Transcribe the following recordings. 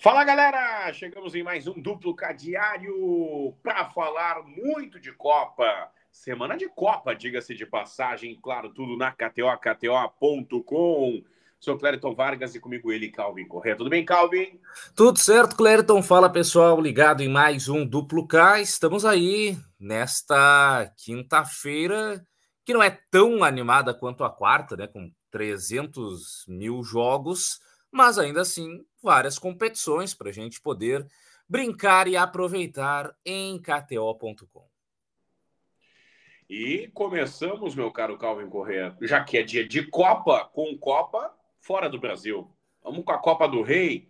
Fala galera, chegamos em mais um duplo cadeário para falar muito de Copa. Semana de Copa, diga-se de passagem, claro, tudo na KTO, KTO.com. Sou Clériton Vargas e comigo ele, Calvin Correia. Tudo bem, Calvin? Tudo certo, Clériton. Fala pessoal, ligado em mais um duplo K. Estamos aí nesta quinta-feira, que não é tão animada quanto a quarta, né? Com 300 mil jogos mas ainda assim várias competições para a gente poder brincar e aproveitar em KTO.com. E começamos, meu caro Calvin Correa, já que é dia de Copa, com Copa fora do Brasil. Vamos com a Copa do Rei.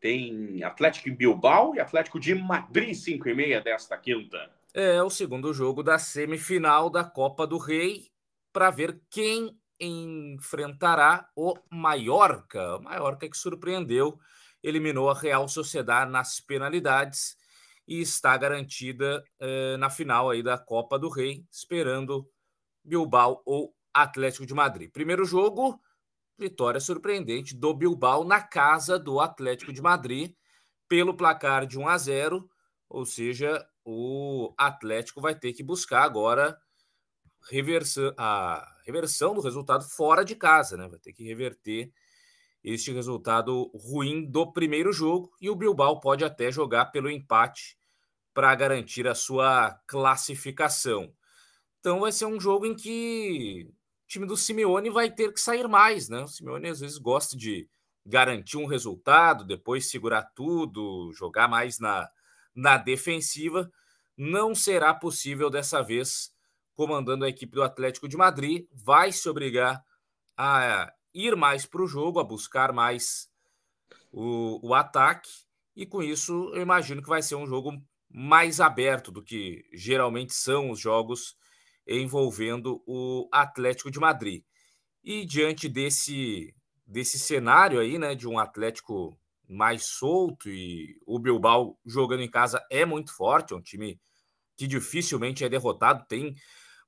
Tem Atlético Bilbao e Atlético de Madrid, 5 e meia desta quinta. É o segundo jogo da semifinal da Copa do Rei para ver quem enfrentará o Mallorca. O Mallorca que surpreendeu, eliminou a Real Sociedade nas penalidades e está garantida eh, na final aí da Copa do Rei, esperando Bilbao ou Atlético de Madrid. Primeiro jogo, vitória surpreendente do Bilbao na casa do Atlético de Madrid pelo placar de 1 a 0, ou seja, o Atlético vai ter que buscar agora reversão, a reversão do resultado fora de casa, né? Vai ter que reverter este resultado ruim do primeiro jogo e o Bilbao pode até jogar pelo empate para garantir a sua classificação. Então vai ser um jogo em que o time do Simeone vai ter que sair mais, né? O Simeone às vezes gosta de garantir um resultado, depois segurar tudo, jogar mais na, na defensiva. Não será possível dessa vez comandando a equipe do Atlético de Madrid, vai se obrigar a ir mais para o jogo, a buscar mais o, o ataque, e com isso eu imagino que vai ser um jogo mais aberto do que geralmente são os jogos envolvendo o Atlético de Madrid. E diante desse, desse cenário aí, né, de um Atlético mais solto e o Bilbao jogando em casa é muito forte, é um time que dificilmente é derrotado, tem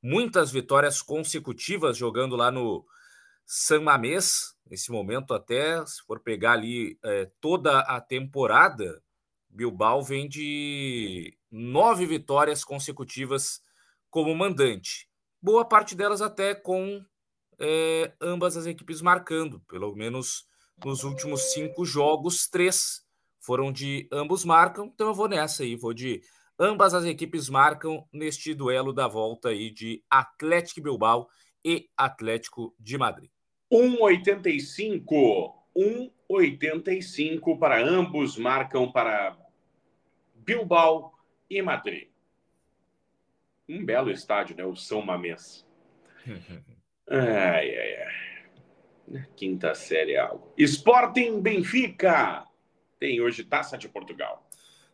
muitas vitórias consecutivas jogando lá no San Mamés. Nesse momento, até se for pegar ali é, toda a temporada, Bilbao vem de nove vitórias consecutivas como mandante. Boa parte delas até com é, ambas as equipes marcando, pelo menos nos últimos cinco jogos, três foram de ambos marcam. Então eu vou nessa aí, vou de Ambas as equipes marcam neste duelo da volta aí de Atlético Bilbao e Atlético de Madrid. 1,85. 1,85 para ambos marcam para Bilbao e Madrid. Um belo estádio, né? O São Mamés. ai, ai, ai. Quinta série é algo. Sporting Benfica. Tem hoje Taça de Portugal.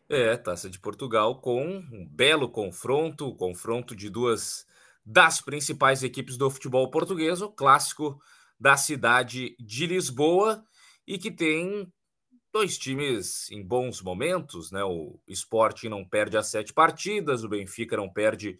É, Taça de Portugal com um belo confronto, confronto de duas das principais equipes do futebol português, o clássico da cidade de Lisboa, e que tem dois times em bons momentos, né? O Sporting não perde as sete partidas, o Benfica não perde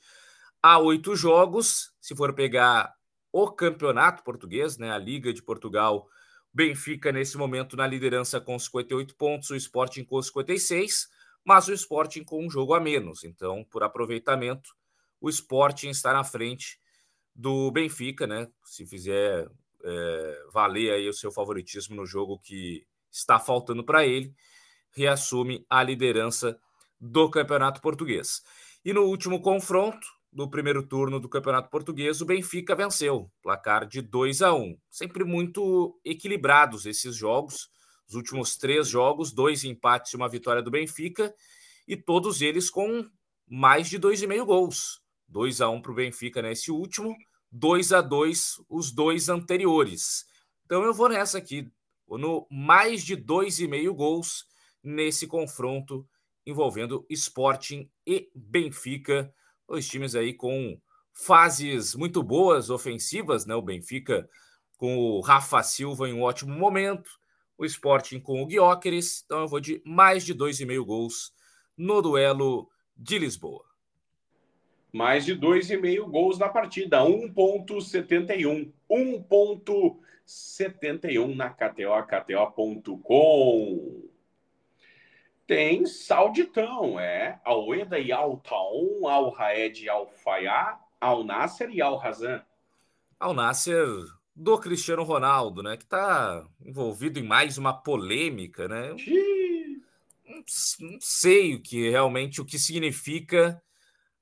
a oito jogos. Se for pegar o campeonato português, né? A Liga de Portugal, Benfica nesse momento na liderança com 58 pontos, o Sporting com 56 mas o Sporting com um jogo a menos. Então, por aproveitamento, o Sporting está na frente do Benfica, né? Se fizer é, valer aí o seu favoritismo no jogo que está faltando para ele, reassume a liderança do Campeonato Português. E no último confronto do primeiro turno do Campeonato Português, o Benfica venceu, placar de 2 a 1. Sempre muito equilibrados esses jogos. Os últimos três jogos, dois empates e uma vitória do Benfica, e todos eles com mais de dois e meio gols. 2 a 1 um para o Benfica nesse último, 2 a 2 os dois anteriores. Então eu vou nessa aqui, vou no mais de dois e meio gols nesse confronto envolvendo Sporting e Benfica, dois times aí com fases muito boas ofensivas, né? O Benfica com o Rafa Silva em um ótimo momento, o Sporting com o Guióqueres. Então eu vou de mais de 2,5 gols no duelo de Lisboa. Mais de 2,5 gols na partida, 1.71. 1.71 na KTO, KTO.com. Tem Sauditão, é. Al-Eda e Al-Taun, Al-Raed e Al-Fayá, Al-Nasser e Al-Hazan. Al-Nasser do Cristiano Ronaldo, né? Que está envolvido em mais uma polêmica, né? Não, não sei o que realmente o que significa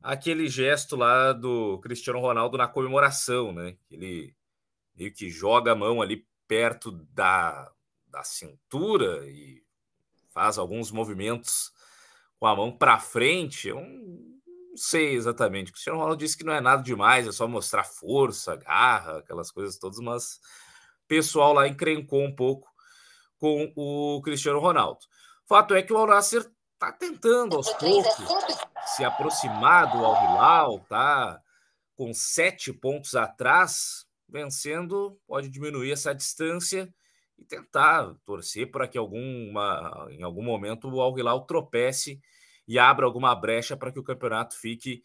aquele gesto lá do Cristiano Ronaldo na comemoração, né? Ele meio que joga a mão ali perto da, da cintura e faz alguns movimentos com a mão para frente. Eu não sei exatamente. O Cristiano Ronaldo disse que não é nada demais, é só mostrar força, garra, aquelas coisas todas, mas o pessoal lá encrencou um pouco com o Cristiano Ronaldo. Fato é que o Al Nasser está tentando aos poucos se aproximar do Al Hilal, tá com sete pontos atrás, vencendo, pode diminuir essa distância e tentar torcer para que alguma, em algum momento o Al Hilal tropece e abra alguma brecha para que o campeonato fique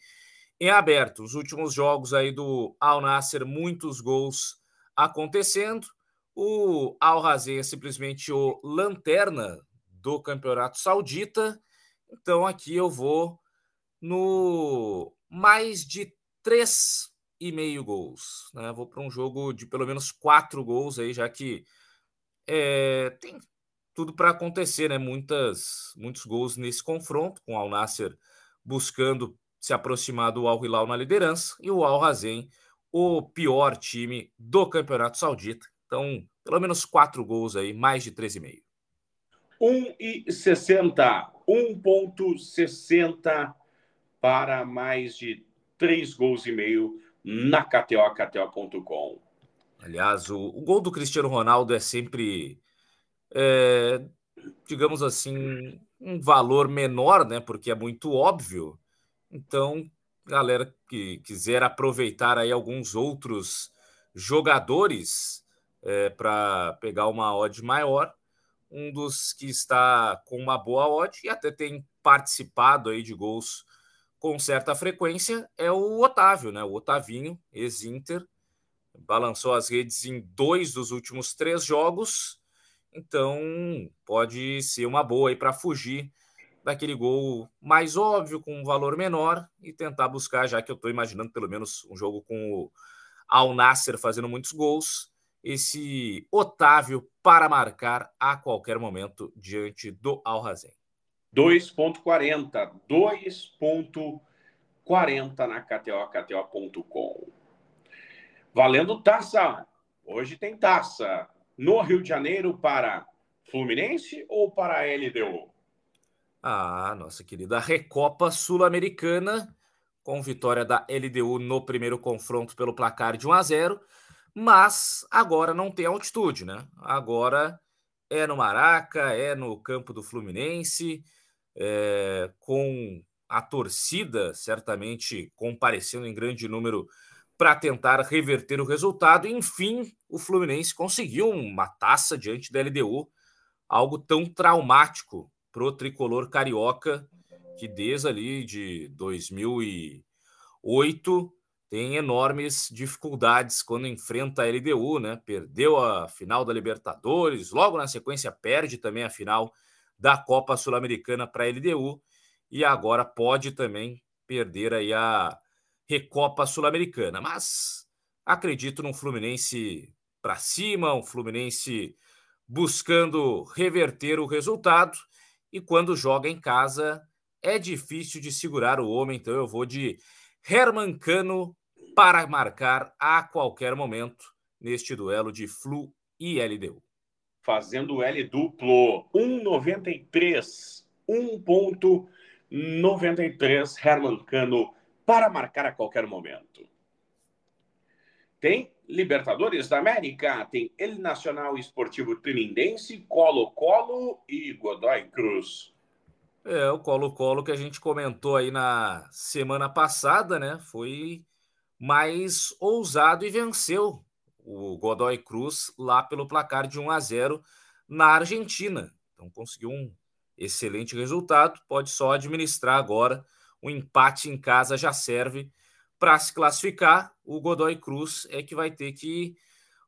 em aberto. Os últimos jogos aí do Al Nasser, muitos gols acontecendo. O Al Razé é simplesmente o lanterna do campeonato saudita. Então aqui eu vou no mais de três e meio gols. Né? Vou para um jogo de pelo menos quatro gols aí, já que é, tem tudo para acontecer, né? Muitas, muitos gols nesse confronto, com o Al Nasser buscando se aproximar do Al Hilal na liderança e o Al Hazen, o pior time do Campeonato Saudita. Então, pelo menos quatro gols aí, mais de 13,5. 1,60. 1,60 para mais de três gols e meio na KTO, KTO.com. Aliás, o, o, gol do Cristiano Ronaldo é sempre, é, digamos assim, um valor menor, né? Porque é muito óbvio. Então, galera que quiser aproveitar aí alguns outros jogadores é, para pegar uma odd maior, um dos que está com uma boa odd e até tem participado aí de gols com certa frequência é o Otávio, né? O Otavinho, ex-Inter, balançou as redes em dois dos últimos três jogos, então pode ser uma boa aí para fugir daquele gol mais óbvio, com um valor menor, e tentar buscar, já que eu estou imaginando pelo menos um jogo com o Al Nasser fazendo muitos gols, esse Otávio para marcar a qualquer momento diante do Al Hazen. 2.40, 2.40 na KTO, KTO.com. Valendo taça. Hoje tem taça. No Rio de Janeiro para Fluminense ou para a LDU? Ah, nossa querida Recopa Sul-Americana, com vitória da LDU no primeiro confronto pelo placar de 1 a 0, mas agora não tem altitude, né? Agora é no Maraca, é no campo do Fluminense, é, com a torcida certamente comparecendo em grande número para tentar reverter o resultado. Enfim, o Fluminense conseguiu uma taça diante da LDU, algo tão traumático para o tricolor carioca, que desde ali de 2008 tem enormes dificuldades quando enfrenta a LDU, né? Perdeu a final da Libertadores, logo na sequência perde também a final da Copa Sul-Americana para a LDU e agora pode também perder aí a Recopa Sul-Americana. Mas acredito num Fluminense para cima, um Fluminense buscando reverter o resultado. E quando joga em casa, é difícil de segurar o homem. Então eu vou de Herman Cano para marcar a qualquer momento neste duelo de Flu e LDU. Fazendo L duplo, 1,93. 1,93 Herman Cano para marcar a qualquer momento. Tem Libertadores da América, tem El Nacional Esportivo Trinindense, Colo-Colo e Godoy Cruz. É, o Colo-Colo que a gente comentou aí na semana passada, né? Foi mais ousado e venceu o Godoy Cruz lá pelo placar de 1 a 0 na Argentina. Então conseguiu um excelente resultado, pode só administrar agora um empate em casa já serve para se classificar. O Godoy Cruz é que vai ter que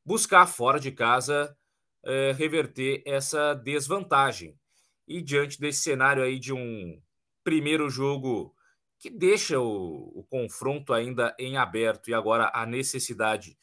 buscar fora de casa é, reverter essa desvantagem. E diante desse cenário aí de um primeiro jogo que deixa o, o confronto ainda em aberto e agora a necessidade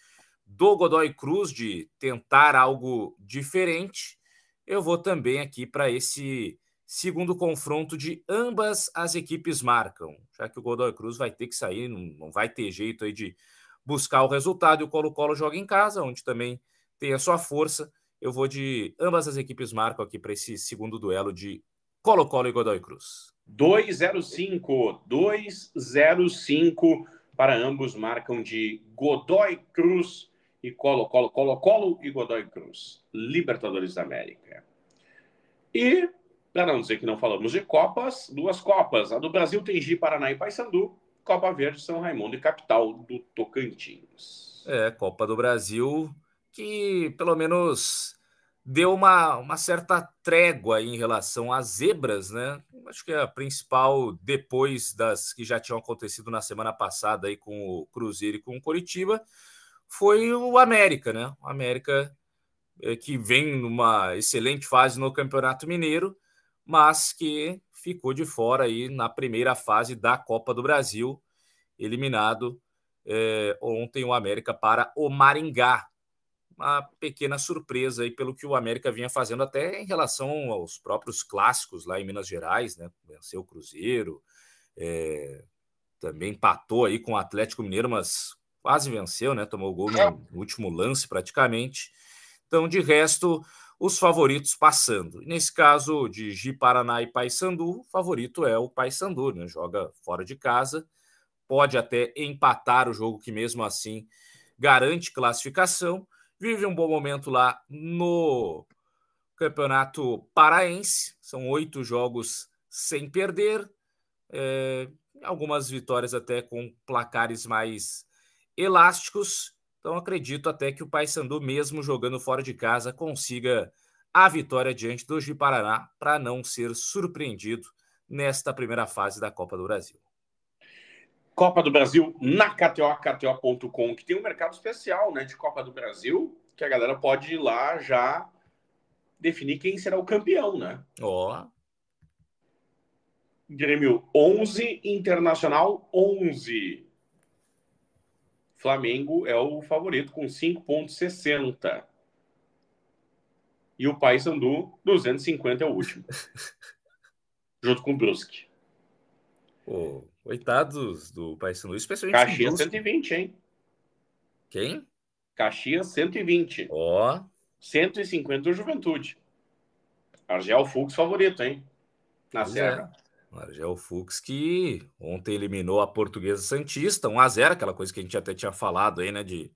do Godoy Cruz de tentar algo diferente, eu vou também aqui para esse segundo confronto de ambas as equipes marcam, já que o Godoy Cruz vai ter que sair, não, vai ter jeito aí de buscar o resultado e o Colo-Colo joga em casa, onde também tem a sua força. Eu vou de ambas as equipes marcam aqui para esse segundo duelo de Colo-Colo e Godoy Cruz. 205, 205 para ambos marcam de Godoy Cruz e Colo-Colo, Colo-Colo e Godoy Cruz, Libertadores da América. E, para não dizer que não falamos de Copas, duas Copas. A do Brasil tem Gi, Paraná e Paysandu, Copa Verde, São Raimundo e capital do Tocantins. É, Copa do Brasil, que pelo menos deu uma, uma certa trégua em relação às zebras, né? Acho que a principal, depois das que já tinham acontecido na semana passada aí com o Cruzeiro e com o Coritiba, foi o América, né? O América é, que vem numa excelente fase no Campeonato Mineiro, mas que ficou de fora aí na primeira fase da Copa do Brasil, eliminado é, ontem o América para o Maringá, uma pequena surpresa aí pelo que o América vinha fazendo até em relação aos próprios clássicos lá em Minas Gerais, né? Venceu o Cruzeiro, é, também empatou aí com o Atlético Mineiro, mas quase venceu, né? Tomou o gol no, no último lance praticamente. Então, de resto, os favoritos passando. Nesse caso de Gi Paraná e Paysandu, o favorito é o Paysandu, né? Joga fora de casa, pode até empatar o jogo que mesmo assim garante classificação vive um bom momento lá no Campeonato Paraense. São oito jogos sem perder, é, algumas vitórias até com placares mais elásticos. Então acredito até que o Paysandu, mesmo jogando fora de casa, consiga a vitória diante do Gi Paraná para não ser surpreendido nesta primeira fase da Copa do Brasil. Copa do Brasil na KTO, KTO.com, que tem um mercado especial né, de Copa do Brasil, que a galera pode ir lá já definir quem será o campeão, né? Ó. Oh. Grêmio 11, Internacional 11. Flamengo é o favorito com 5,60. E o Paysandu, 250 é o último. junto com o Brusque. Oh. Coitados do Paysandu, especialmente Caxias 120, hein? Quem? Caxias 120. Ó. Oh. 150 do Juventude. Argel Fux favorito, hein? Na pois é. Serra. É. Argel Fux que ontem eliminou a Portuguesa Santista, 1 a 0 aquela coisa que a gente até tinha falado aí, né? De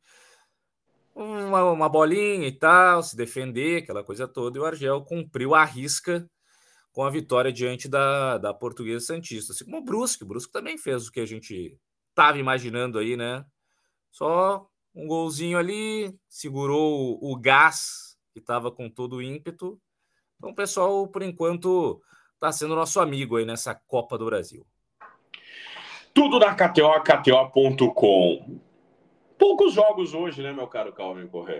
uma, uma bolinha e tal, se defender, aquela coisa toda. E o Argel cumpriu a risca com a vitória diante da, da Portuguesa Santista. Assim como o Brusque. O Brusque também fez o que a gente estava imaginando aí, né? Só um golzinho ali, segurou o, o gás que estava com todo o ímpeto. Então, pessoal, por enquanto, está sendo nosso amigo aí nessa Copa do Brasil. Tudo na KTO, KTO.com. Poucos jogos hoje, né, meu caro Calvin? Poucos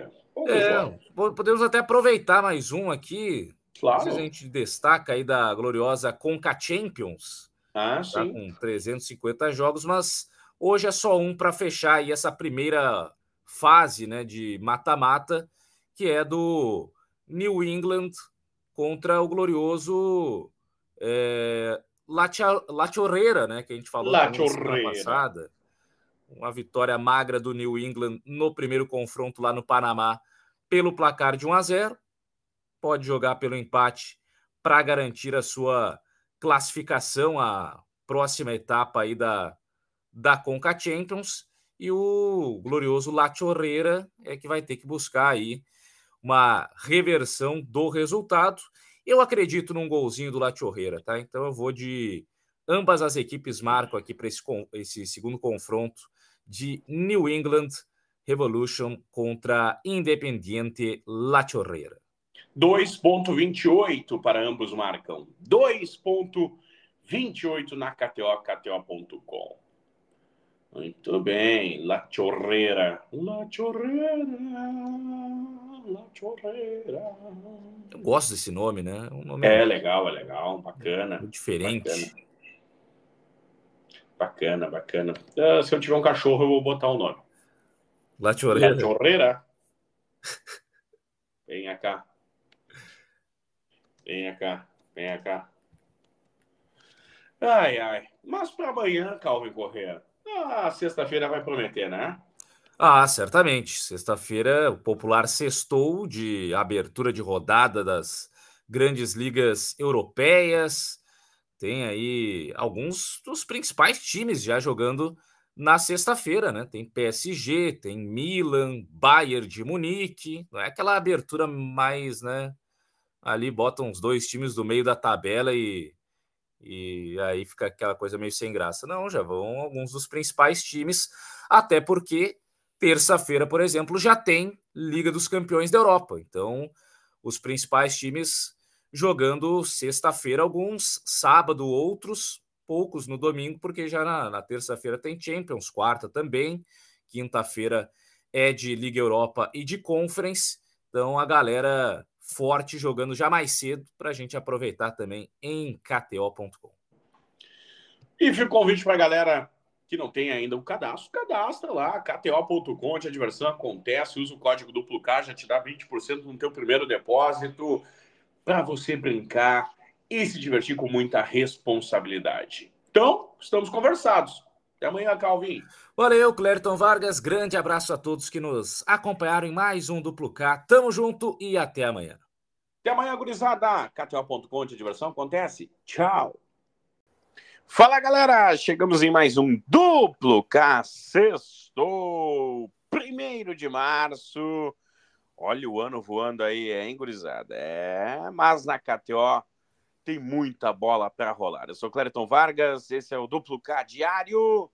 é, jogos. Podemos até aproveitar mais um aqui. Claro. a gente destaca aí da gloriosa Conca Champions. Ah, tá sim. Com 350 jogos, mas hoje é só um para fechar aí essa primeira fase né, de mata-mata, que é do New England contra o glorioso é, Lachorreira, né? Que a gente falou na semana passada. Uma vitória magra do New England no primeiro confronto lá no Panamá pelo placar de 1 a 0 pode jogar pelo empate para garantir a sua classificação à próxima etapa aí da, da Conca Champions. E o glorioso Lachorreira é que vai ter que buscar aí uma reversão do resultado. Eu acredito num golzinho do Lachorreira, tá? Então eu vou de ambas as equipes marcam aqui para esse, esse segundo confronto de New England Revolution contra Independiente Lachorreira. 2,28 para ambos marcam. 2,28 na KTO, KTO.com. Muito bem, La Chorreira. La Chorreira. Eu gosto desse nome, né? Um nome é legal, é legal, bacana. Muito diferente. Bacana, bacana. bacana. Uh, se eu tiver um cachorro, eu vou botar o um nome. La Chorreira. La Chorreira. Venha cá. Venha cá, venha cá. Ai, ai. Mas para amanhã, Calvin Correa, a sexta-feira vai prometer, né? Ah, certamente. Sexta-feira, o popular sextou de abertura de rodada das grandes ligas europeias. Tem aí alguns dos principais times já jogando na sexta-feira, né? Tem PSG, tem Milan, Bayern de Munique. Não é aquela abertura mais, né? Ali botam os dois times do meio da tabela e e aí fica aquela coisa meio sem graça. Não, já vão alguns dos principais times, até porque terça-feira, por exemplo, já tem Liga dos Campeões da Europa. Então, os principais times jogando sexta-feira, alguns sábado, outros poucos no domingo, porque já na, na terça-feira tem Champions, quarta também, quinta-feira é de Liga Europa e de Conference. Então, a galera forte jogando já mais cedo para a gente aproveitar também em KTO.com. E fica o convite para a galera que não tem ainda o cadastro, cadastra lá, kto.com, a diversão acontece, usa o código duplo K, já te dá 20% no teu primeiro depósito, para você brincar e se divertir com muita responsabilidade. Então, estamos conversados. Até amanhã, Calvin. Valeu, Clériton Vargas. Grande abraço a todos que nos acompanharam em mais um Duplo K. Tamo junto e até amanhã. Até amanhã, gurizada. KTO.com, a diversão acontece. Tchau. Fala, galera. Chegamos em mais um Duplo K. Sextou. Primeiro de março. Olha o ano voando aí, hein, gurizada? É, mas na KTO tem muita bola para rolar. Eu sou Clériton Vargas, esse é o Duplo K Diário,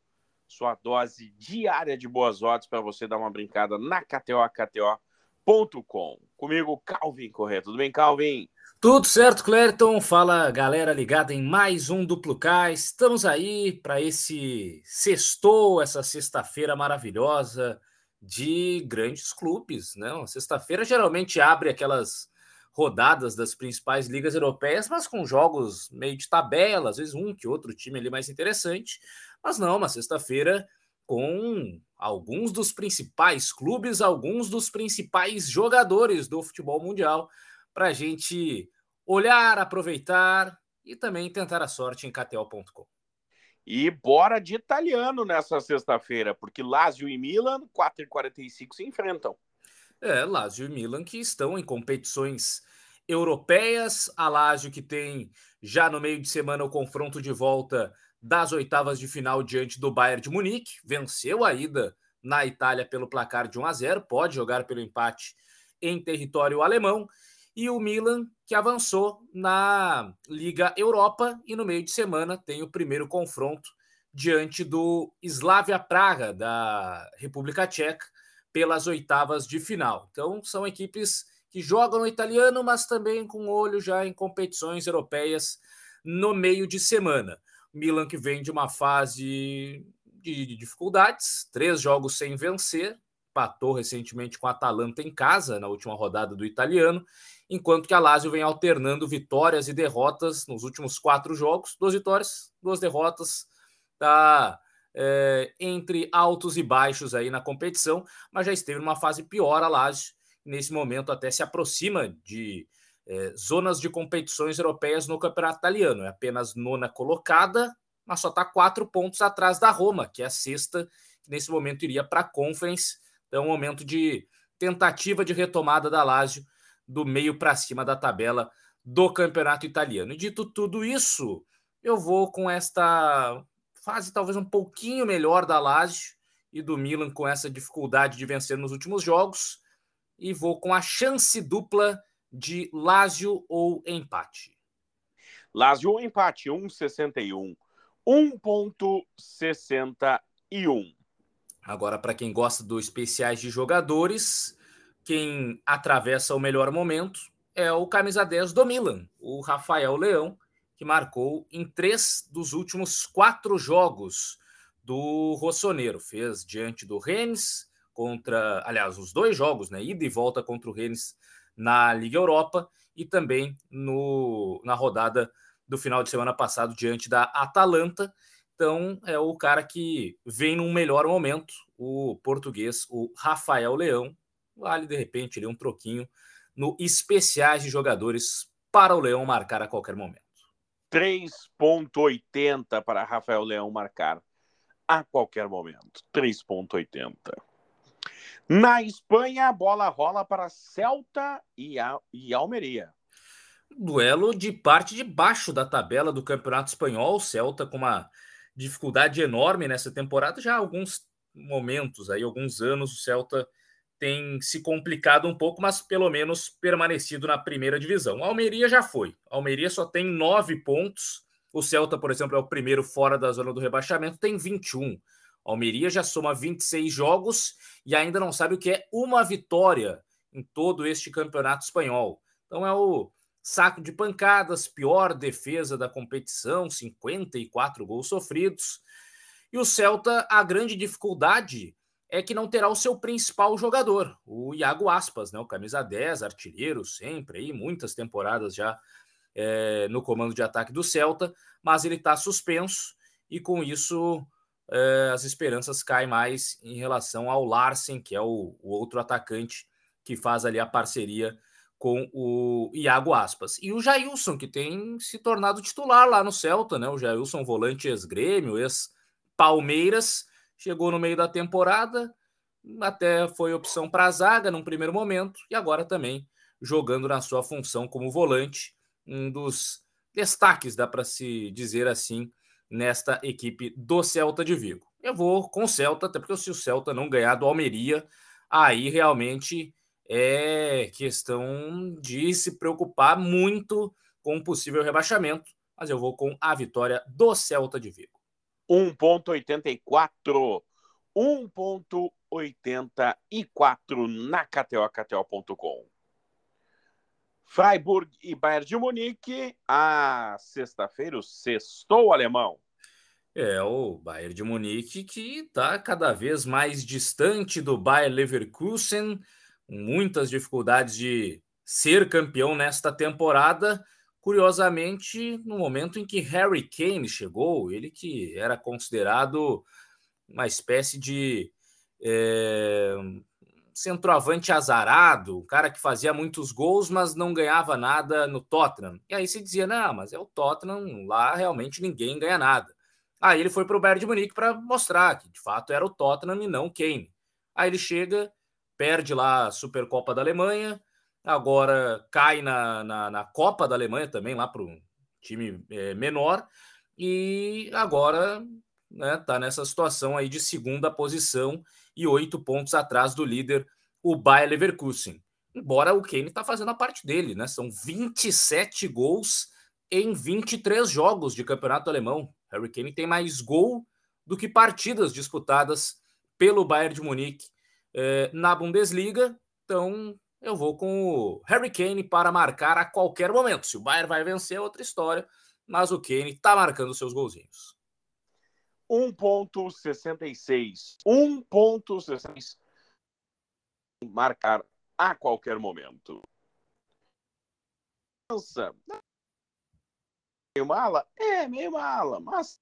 sua dose diária de boas odds para você dar uma brincada na KTO, KTO.com. Comigo, Calvin Correia. Tudo bem, Calvin? Tudo certo, Clériton. Fala, galera ligada em mais um Duplo K. Estamos aí para esse sextou, essa sexta-feira maravilhosa de grandes clubes, né? Sexta-feira geralmente abre aquelas rodadas das principais ligas europeias, mas com jogos meio de tabela, às vezes um que outro time ali mais interessante. Mas não, uma sexta-feira com alguns dos principais clubes, alguns dos principais jogadores do futebol mundial, para a gente olhar, aproveitar e também tentar a sorte em KTO.com. E bora de italiano nessa sexta-feira, porque Lazio e Milan, 4h45, se enfrentam. É, Lazio e Milan que estão em competições europeias. A Lazio que tem já no meio de semana o confronto de volta das oitavas de final diante do Bayern de Munique. Venceu a ida na Itália pelo placar de 1 a 0, pode jogar pelo empate em território alemão. E o Milan que avançou na Liga Europa e no meio de semana tem o primeiro confronto diante do Slavia Praga da República Tcheca pelas oitavas de final. Então, são equipes que jogam no italiano, mas também com olho já em competições europeias no meio de semana. Milan que vem de uma fase de dificuldades, três jogos sem vencer, patou recentemente com a Atalanta em casa na última rodada do italiano, enquanto que a Lazio vem alternando vitórias e derrotas nos últimos quatro jogos, duas vitórias, duas derrotas, tá é, entre altos e baixos aí na competição, mas já esteve numa fase pior a Lazio, nesse momento até se aproxima de é, zonas de competições europeias no campeonato italiano. É apenas nona colocada, mas só está quatro pontos atrás da Roma, que é a sexta, que nesse momento iria para a Conference. Então, é um momento de tentativa de retomada da Lazio do meio para cima da tabela do campeonato italiano. E dito tudo isso, eu vou com esta fase talvez um pouquinho melhor da Lazio e do Milan com essa dificuldade de vencer nos últimos jogos e vou com a chance dupla de Lazio ou empate. Lazio ou empate, 1,61. 1,61. Agora, para quem gosta dos especiais de jogadores, quem atravessa o melhor momento é o camisa 10 do Milan, o Rafael Leão, que marcou em três dos últimos quatro jogos do Rossoneiro. Fez diante do Rennes, contra, aliás, os dois jogos, né? Ida e volta contra o Rennes na Liga Europa e também no, na rodada do final de semana passado diante da Atalanta. Então, é o cara que vem num melhor momento, o português, o Rafael Leão. Vale, de repente, ali um troquinho no especiais de jogadores para o Leão marcar a qualquer momento. 3,80 para Rafael Leão marcar a qualquer momento. 3,80. Na Espanha, a bola rola para Celta e, a, e Almeria. Duelo de parte de baixo da tabela do Campeonato Espanhol. Celta com uma dificuldade enorme nessa temporada. Já há alguns momentos, aí, alguns anos, o Celta tem se complicado um pouco, mas pelo menos permanecido na primeira divisão. A Almeria já foi. A Almeria só tem nove pontos. O Celta, por exemplo, é o primeiro fora da zona do rebaixamento, tem 21. A Almeria já soma 26 jogos e ainda não sabe o que é uma vitória em todo este campeonato espanhol. Então é o saco de pancadas, pior defesa da competição, 54 gols sofridos. E o Celta, a grande dificuldade é que não terá o seu principal jogador, o Iago Aspas, né? O camisa 10, artilheiro sempre aí, muitas temporadas já é, no comando de ataque do Celta, mas ele está suspenso e com isso é, as esperanças caem mais em relação ao Larsen, que é o, o outro atacante que faz ali a parceria com o Iago Aspas. E o Jailson, que tem se tornado titular lá no Celta, né? O Jailson, volante ex-grêmio, ex-Palmeiras, chegou no meio da temporada, até foi opção para a zaga num primeiro momento, e agora também jogando na sua função como volante, um dos destaques, dá para se dizer assim, nesta equipe do Celta de Vigo. Eu vou com o Celta, até porque se o Celta não ganhar do Almeria, aí realmente é questão de se preocupar muito com o possível rebaixamento, mas eu vou com a vitória do Celta de Vigo. 1.84 1.84 na KTO, KTO.com. Freiburg e Bayern de Munique, a sexta-feira, o sextou alemão. É, o Bayern de Munique que está cada vez mais distante do Bayern Leverkusen, muitas dificuldades de ser campeão nesta temporada. Curiosamente, no momento em que Harry Kane chegou, ele que era considerado uma espécie de é, centroavante azarado, um cara que fazia muitos gols, mas não ganhava nada no Tottenham. E aí se dizia, não, mas é o Tottenham, lá realmente ninguém ganha nada. Aí ele foi para o Bayern de Munique para mostrar que de fato era o Tottenham e não o Kane. Aí ele chega perde lá a Supercopa da Alemanha, agora cai na, na, na Copa da Alemanha também, lá para um time é, menor, e agora né, tá nessa situação aí de segunda posição e oito pontos atrás do líder, o Bayer Leverkusen. Embora o Kane tá fazendo a parte dele, né? São 27 gols em 23 jogos de campeonato alemão. Harry Kane tem mais gol do que partidas disputadas pelo Bayern de Munique é, na Bundesliga. Então, eu vou com o Harry Kane para marcar a qualquer momento. Se o Bayern vai vencer, é outra história, mas o Kane está marcando seus golzinhos. 1.66. 1.66. Marcar a qualquer momento. Meio mala? É, meio mala, mas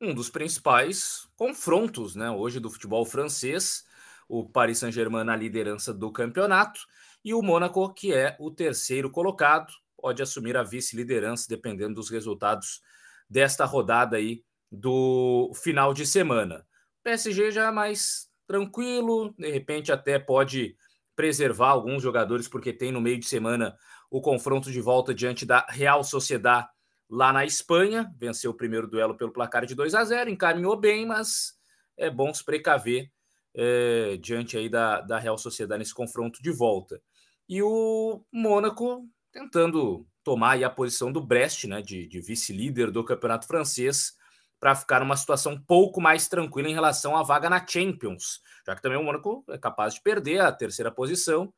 um dos principais confrontos né, hoje do futebol francês, o Paris Saint-Germain na liderança do campeonato e o Mônaco, que é o terceiro colocado, pode assumir a vice-liderança dependendo dos resultados desta rodada aí do final de semana. PSG já mais tranquilo, de repente até pode preservar alguns jogadores porque tem no meio de semana o confronto de volta diante da Real Sociedad lá na Espanha, venceu o primeiro duelo pelo placar de 2 a 0, encaminhou bem, mas é bom se precaver é, diante aí da, da Real Sociedade nesse confronto de volta. E o Mônaco tentando tomar a posição do Brest, né, de, de vice-líder do campeonato francês, para ficar numa situação um pouco mais tranquila em relação à vaga na Champions, já que também o Mônaco é capaz de perder a terceira posição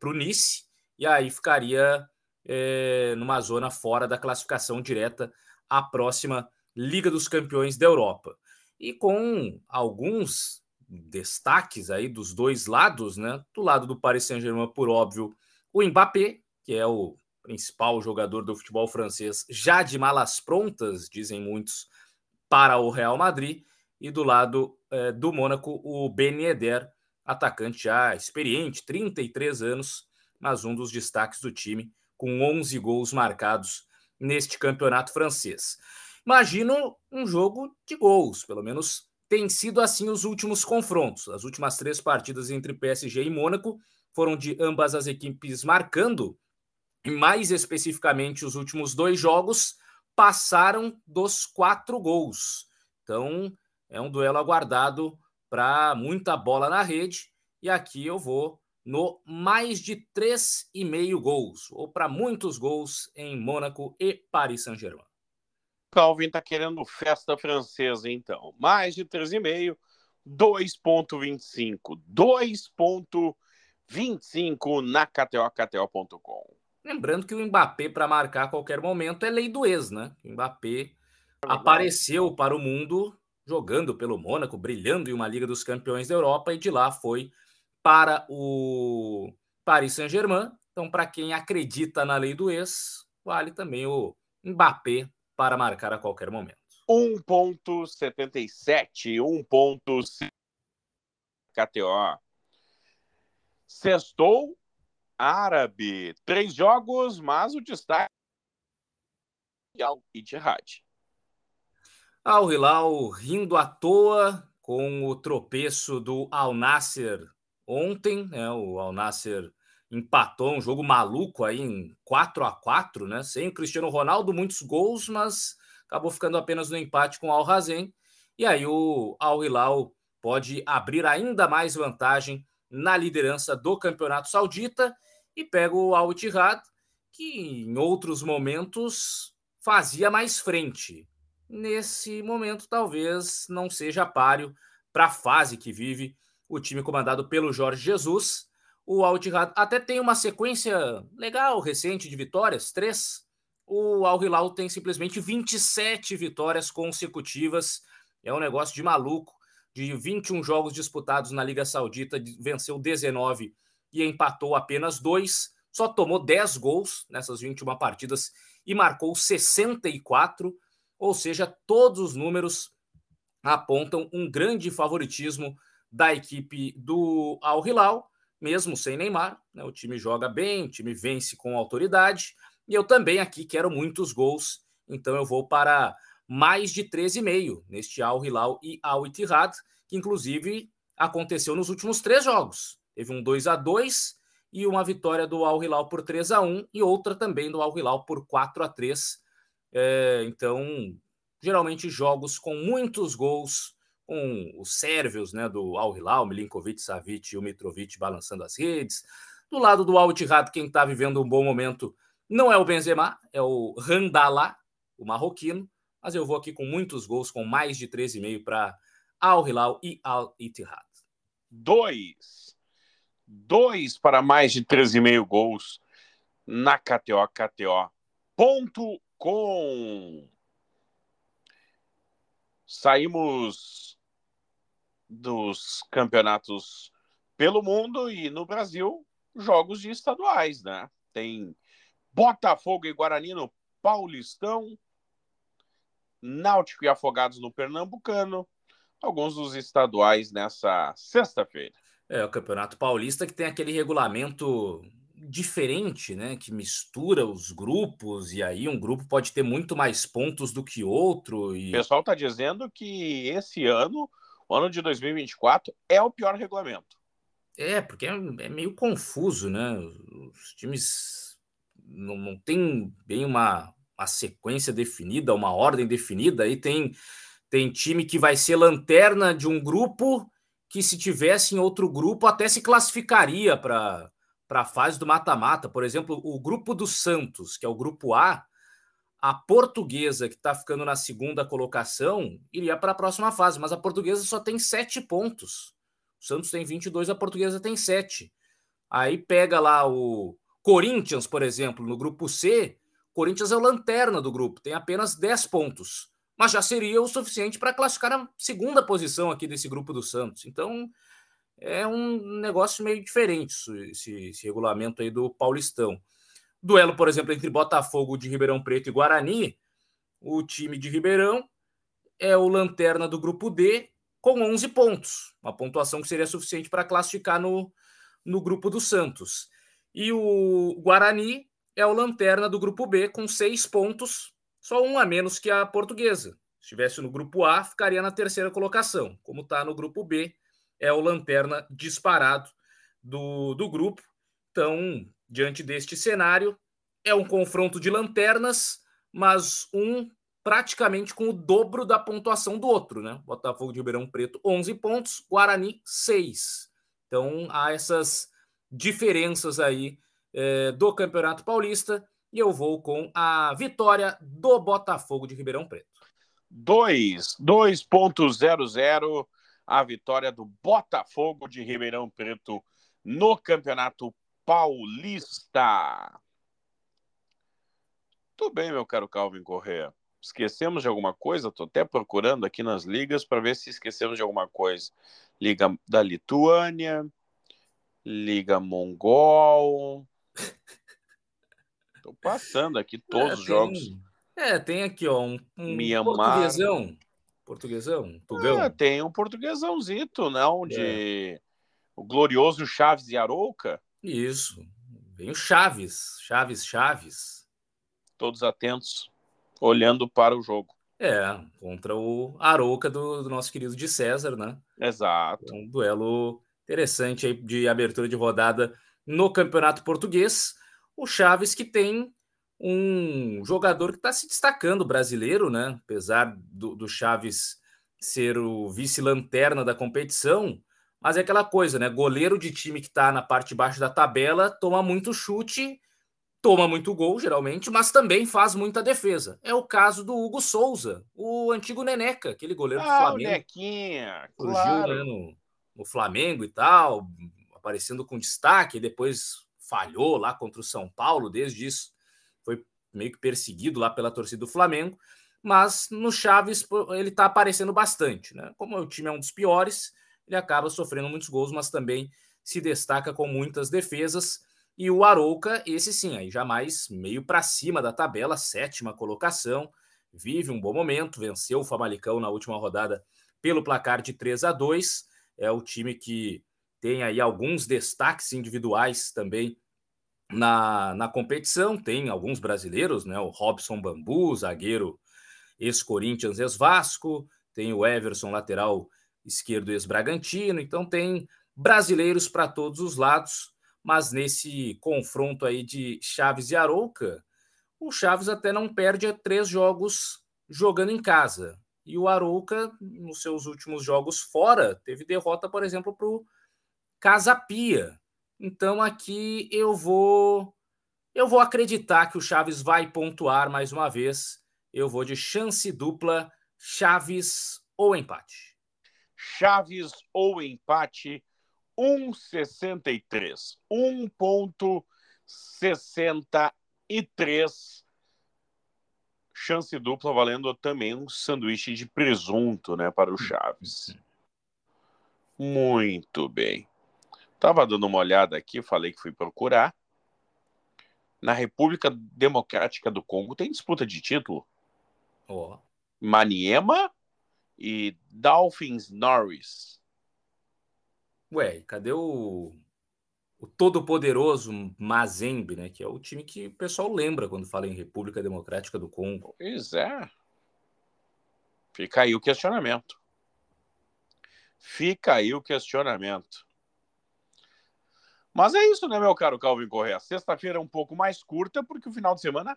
para o Nice, e aí ficaria é, numa zona fora da classificação direta à próxima Liga dos Campeões da Europa. e com alguns destaques aí dos dois lados, né? Do lado do Paris Saint-Germain, por óbvio, o Mbappé, que é o principal jogador do futebol francês, já de malas prontas, dizem muitos, para o Real Madrid, e do lado é, do Mônaco, o Ben atacante já experiente, 33 anos, mas um dos destaques do time, com 11 gols marcados neste campeonato francês. Imagino um jogo de gols, pelo menos tem sido assim os últimos confrontos. As últimas três partidas entre PSG e Mônaco foram de ambas as equipes marcando, e mais especificamente os últimos dois jogos passaram dos quatro gols. Então é um duelo aguardado para muita bola na rede. E aqui eu vou no mais de 3,5 gols, ou para muitos gols em Mônaco e Paris Saint-Germain. Calvin está querendo festa francesa, então. Mais de 3,5, 2,25. 2,25 na KTO, KTO.com. Lembrando que o Mbappé, para marcar a qualquer momento, é lei do ex, né? O Mbappé é apareceu para o mundo jogando pelo Mônaco, brilhando em uma Liga dos Campeões da Europa, e de lá foi para o Paris Saint-Germain. Então, para quem acredita na lei do ex, vale também o Mbappé para marcar a qualquer momento. 1.77, 1. KTO. Sextou árabe. Três jogos, mas o destaque é Al Ittihad. Al Hilal rindo à toa com o tropeço do Al Nasser ontem, né? O Al Nasser empatou um jogo maluco aí em 4 a 4, né? Sem o Cristiano Ronaldo, muitos gols, mas acabou ficando apenas no empate com o Al Hazen. E aí o Al Hilal pode abrir ainda mais vantagem na liderança do Campeonato Saudita e pega o Al Ittihad, que em outros momentos fazia mais frente. Nesse momento, talvez não seja páreo para a fase que vive o time comandado pelo Jorge Jesus. O Al Ittihad até tem uma sequência legal, recente de vitórias, três. O Al Hilal tem simplesmente 27 vitórias consecutivas. É um negócio de maluco. De 21 jogos disputados na Liga Saudita, venceu 19 e empatou apenas dois, só tomou 10 gols nessas 21 partidas e marcou 64, ou seja, todos os números apontam um grande favoritismo da equipe do Al Hilal, mesmo sem Neymar. Né? O time joga bem, o time vence com autoridade. E eu também aqui quero muitos gols, então eu vou para mais de 13,5 neste Al Hilal e Al Ittihad, que inclusive aconteceu nos últimos três jogos. Teve um 2 a 2 e uma vitória do Al Hilal por 3 a 1 e outra também do Al Hilal por 4 a 3. É, então, geralmente jogos com muitos gols, com os sérvios né, do Al Hilal, Milinkovic, Savic e o Mitrovic balançando as redes. Do lado do Al Ittihad, quem está vivendo um bom momento não é o Benzema, é o Randala, o marroquino, mas eu vou aqui com muitos gols, com mais de 13,5 para Al Hilal e Al Ittihad. 2 dois para mais de 13,5 gols na KTO, KTO.com. Saímos dos campeonatos pelo mundo e no Brasil, jogos de estaduais, né? Tem Botafogo e Guarani no Paulistão, Náutico e Afogados no Pernambucano, alguns dos estaduais nessa sexta-feira. É, o Campeonato Paulista que tem aquele regulamento diferente, né? Que mistura os grupos, e aí um grupo pode ter muito mais pontos do que outro. E... O pessoal está dizendo que esse ano, ano de 2024, é o pior regulamento. É, porque é, é meio confuso, né? Os times não, não tem bem uma, uma sequência definida, uma ordem definida, aí tem, tem time que vai ser lanterna de um grupo que se tivesse em outro grupo até se classificaria para a fase do mata-mata. Por exemplo, o grupo do Santos, que é o grupo A, a portuguesa, que está ficando na segunda colocação, iria para a próxima fase, mas a portuguesa só tem sete pontos. O Santos tem 22, a portuguesa tem sete. Aí pega lá o Corinthians, por exemplo, no grupo C. Corinthians é o lanterna do grupo, tem apenas 10 pontos mas já seria o suficiente para classificar na segunda posição aqui desse grupo do Santos. Então, é um negócio meio diferente esse, esse regulamento aí do Paulistão. Duelo, por exemplo, entre Botafogo de Ribeirão Preto e Guarani, o time de Ribeirão é o lanterna do grupo D com 11 pontos, uma pontuação que seria suficiente para classificar no, no grupo do Santos. E o Guarani é o lanterna do grupo B com 6 pontos, só um a menos que a portuguesa. Se estivesse no grupo A, ficaria na terceira colocação. Como está no grupo B, é o lanterna disparado do, do grupo. Então, diante deste cenário, é um confronto de lanternas, mas um praticamente com o dobro da pontuação do outro, né? Botafogo de Ribeirão Preto, 11 pontos, Guarani, 6. Então, há essas diferenças aí é, do Campeonato Paulista e eu vou com a vitória do Botafogo de Ribeirão Preto. 2, 2.00, a vitória do Botafogo de Ribeirão Preto no Campeonato Paulista. Tudo bem, meu caro Calvin Correa esquecemos de alguma coisa? Estou até procurando aqui nas ligas para ver se esquecemos de alguma coisa. Liga da Lituânia, Liga Mongol. Estou passando aqui todos é, os jogos. É, tem aqui, ó, um, um portuguesão. Portuguesão? Tugão. Ah, tem um portuguesãozito, não? De é. o glorioso Chaves e Arouca. Isso. Vem o Chaves. Chaves, Chaves. Todos atentos olhando para o jogo. É, contra o Arouca do, do nosso querido de César, né? Exato. É um duelo interessante aí de abertura de rodada no Campeonato Português. O Chaves que tem um jogador que está se destacando brasileiro, né? Apesar do, do Chaves ser o vice-lanterna da competição, mas é aquela coisa, né? Goleiro de time que está na parte de baixo da tabela toma muito chute toma muito gol, geralmente, mas também faz muita defesa. É o caso do Hugo Souza, o antigo Neneca, aquele goleiro ah, do Flamengo. O Nequinha, surgiu claro. né, no, no, Flamengo e tal, aparecendo com destaque, e depois falhou lá contra o São Paulo, desde isso foi meio que perseguido lá pela torcida do Flamengo, mas no Chaves ele está aparecendo bastante, né? Como o time é um dos piores, ele acaba sofrendo muitos gols, mas também se destaca com muitas defesas e o Arouca, esse sim, aí jamais meio para cima da tabela, sétima colocação, vive um bom momento, venceu o Famalicão na última rodada pelo placar de 3 a 2. É o time que tem aí alguns destaques individuais também na, na competição. Tem alguns brasileiros, né? O Robson Bambu, zagueiro ex-Corinthians, ex-Vasco, tem o Everson, lateral esquerdo ex-Bragantino. Então tem brasileiros para todos os lados mas nesse confronto aí de Chaves e Arouca, o Chaves até não perde três jogos jogando em casa. E o Arouca, nos seus últimos jogos fora, teve derrota, por exemplo, para o Casapia. Então aqui eu vou eu vou acreditar que o Chaves vai pontuar mais uma vez. Eu vou de chance dupla, Chaves ou empate. Chaves ou empate 1,63. 1,63. Chance dupla valendo também um sanduíche de presunto, né, para o Chaves. Muito bem. Tava dando uma olhada aqui, falei que fui procurar. Na República Democrática do Congo tem disputa de título. Oh. Maniema e Dolphins Norris. Ué, cadê o, o todo-poderoso Mazembe, né? Que é o time que o pessoal lembra quando fala em República Democrática do Congo. Pois é. Fica aí o questionamento. Fica aí o questionamento. Mas é isso, né, meu caro Calvin Correa? Sexta-feira é um pouco mais curta, porque o final de semana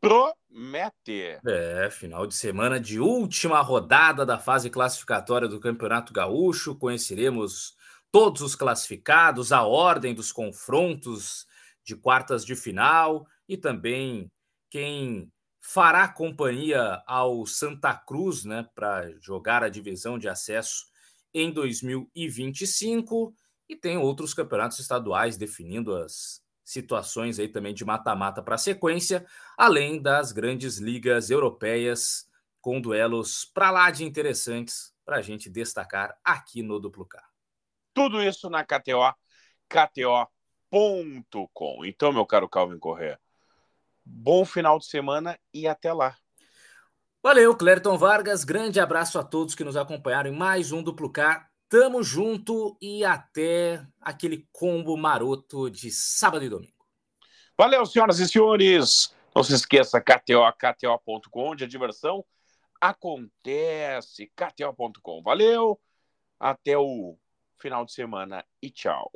promete. É, final de semana de última rodada da fase classificatória do Campeonato Gaúcho. Conheceremos todos os classificados, a ordem dos confrontos de quartas de final e também quem fará companhia ao Santa Cruz, né, para jogar a divisão de acesso em 2025 e tem outros campeonatos estaduais definindo as situações aí também de mata-mata para a sequência, além das grandes ligas europeias com duelos para lá de interessantes para a gente destacar aqui no Duplo K. Tudo isso na KTO, KTO.com. Então, meu caro Calvin Correa, bom final de semana e até lá. Valeu, Clerton Vargas. Grande abraço a todos que nos acompanharam em mais um Duplo K. Tamo junto e até aquele combo maroto de sábado e domingo. Valeu, senhoras e senhores. Não se esqueça, KTO, KTO.com, onde a diversão acontece. KTO.com. Valeu, até o final de semana e tchau.